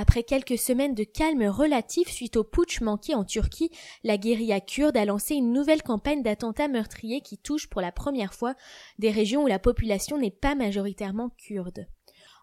Après quelques semaines de calme relatif suite au putsch manqué en Turquie, la guérilla kurde a lancé une nouvelle campagne d'attentats meurtriers qui touche pour la première fois des régions où la population n'est pas majoritairement kurde.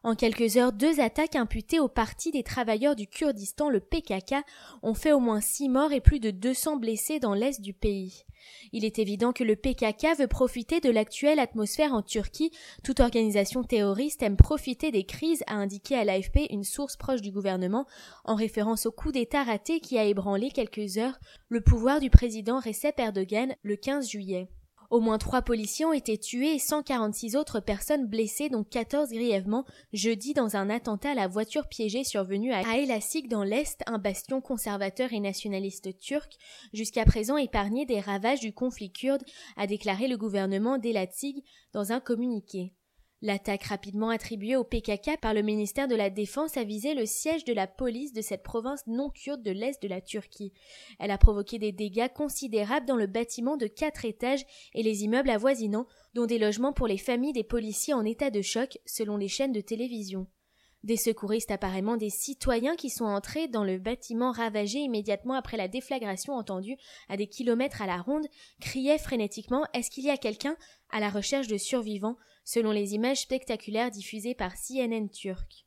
En quelques heures, deux attaques imputées au Parti des travailleurs du Kurdistan, le PKK, ont fait au moins six morts et plus de 200 blessés dans l'est du pays. Il est évident que le PKK veut profiter de l'actuelle atmosphère en Turquie. Toute organisation terroriste aime profiter des crises, a indiqué à l'AFP une source proche du gouvernement, en référence au coup d'État raté qui a ébranlé quelques heures le pouvoir du président Recep Erdogan le 15 juillet. Au moins trois policiers ont été tués et 146 autres personnes blessées, dont 14 grièvement, jeudi dans un attentat à la voiture piégée survenu à Elasik dans l'Est, un bastion conservateur et nationaliste turc, jusqu'à présent épargné des ravages du conflit kurde, a déclaré le gouvernement d'Elatsig dans un communiqué. L'attaque rapidement attribuée au PKK par le ministère de la Défense a visé le siège de la police de cette province non kurde de l'Est de la Turquie. Elle a provoqué des dégâts considérables dans le bâtiment de quatre étages et les immeubles avoisinants, dont des logements pour les familles des policiers en état de choc, selon les chaînes de télévision. Des secouristes, apparemment des citoyens qui sont entrés dans le bâtiment ravagé immédiatement après la déflagration entendue à des kilomètres à la ronde, criaient frénétiquement Est-ce qu'il y a quelqu'un à la recherche de survivants? selon les images spectaculaires diffusées par CNN turc.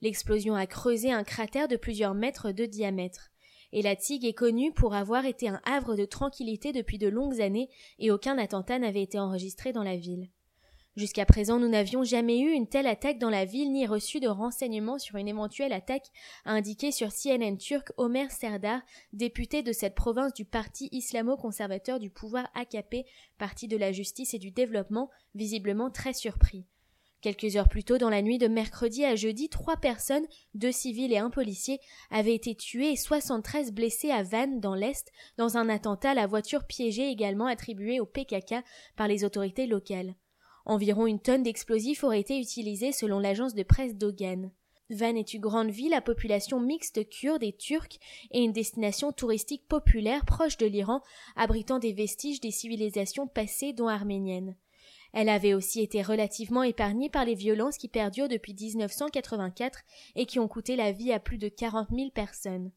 L'explosion a creusé un cratère de plusieurs mètres de diamètre. Et la Tig est connue pour avoir été un havre de tranquillité depuis de longues années et aucun attentat n'avait été enregistré dans la ville. Jusqu'à présent, nous n'avions jamais eu une telle attaque dans la ville ni reçu de renseignements sur une éventuelle attaque, a indiqué sur CNN turc Omer Serdar, député de cette province du parti islamo-conservateur du pouvoir AKP, parti de la justice et du développement, visiblement très surpris. Quelques heures plus tôt, dans la nuit de mercredi à jeudi, trois personnes, deux civils et un policier, avaient été tuées et 73 blessés à Vannes, dans l'Est, dans un attentat à la voiture piégée également attribuée au PKK par les autorités locales. Environ une tonne d'explosifs aurait été utilisée selon l'agence de presse Dogan. Van est une grande ville à population mixte kurde et turque et une destination touristique populaire proche de l'Iran, abritant des vestiges des civilisations passées dont arméniennes. Elle avait aussi été relativement épargnée par les violences qui perdurent depuis 1984 et qui ont coûté la vie à plus de 40 000 personnes.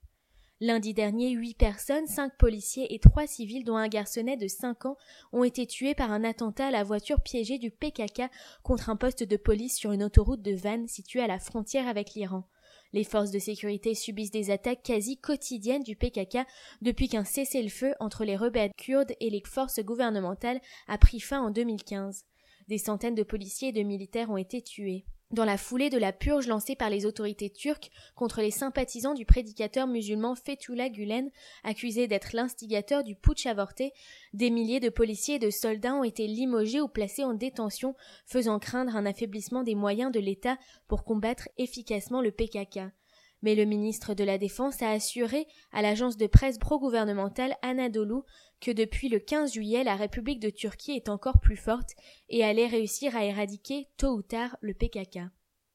Lundi dernier, huit personnes, cinq policiers et trois civils, dont un garçonnet de cinq ans, ont été tués par un attentat à la voiture piégée du PKK contre un poste de police sur une autoroute de Vannes située à la frontière avec l'Iran. Les forces de sécurité subissent des attaques quasi quotidiennes du PKK depuis qu'un cessez-le-feu entre les rebelles kurdes et les forces gouvernementales a pris fin en 2015. Des centaines de policiers et de militaires ont été tués. Dans la foulée de la purge lancée par les autorités turques contre les sympathisants du prédicateur musulman Fethullah Gulen, accusé d'être l'instigateur du putsch avorté, des milliers de policiers et de soldats ont été limogés ou placés en détention, faisant craindre un affaiblissement des moyens de l'État pour combattre efficacement le PKK. Mais le ministre de la Défense a assuré à l'agence de presse pro-gouvernementale Anadolu que depuis le 15 juillet, la République de Turquie est encore plus forte et allait réussir à éradiquer tôt ou tard le PKK.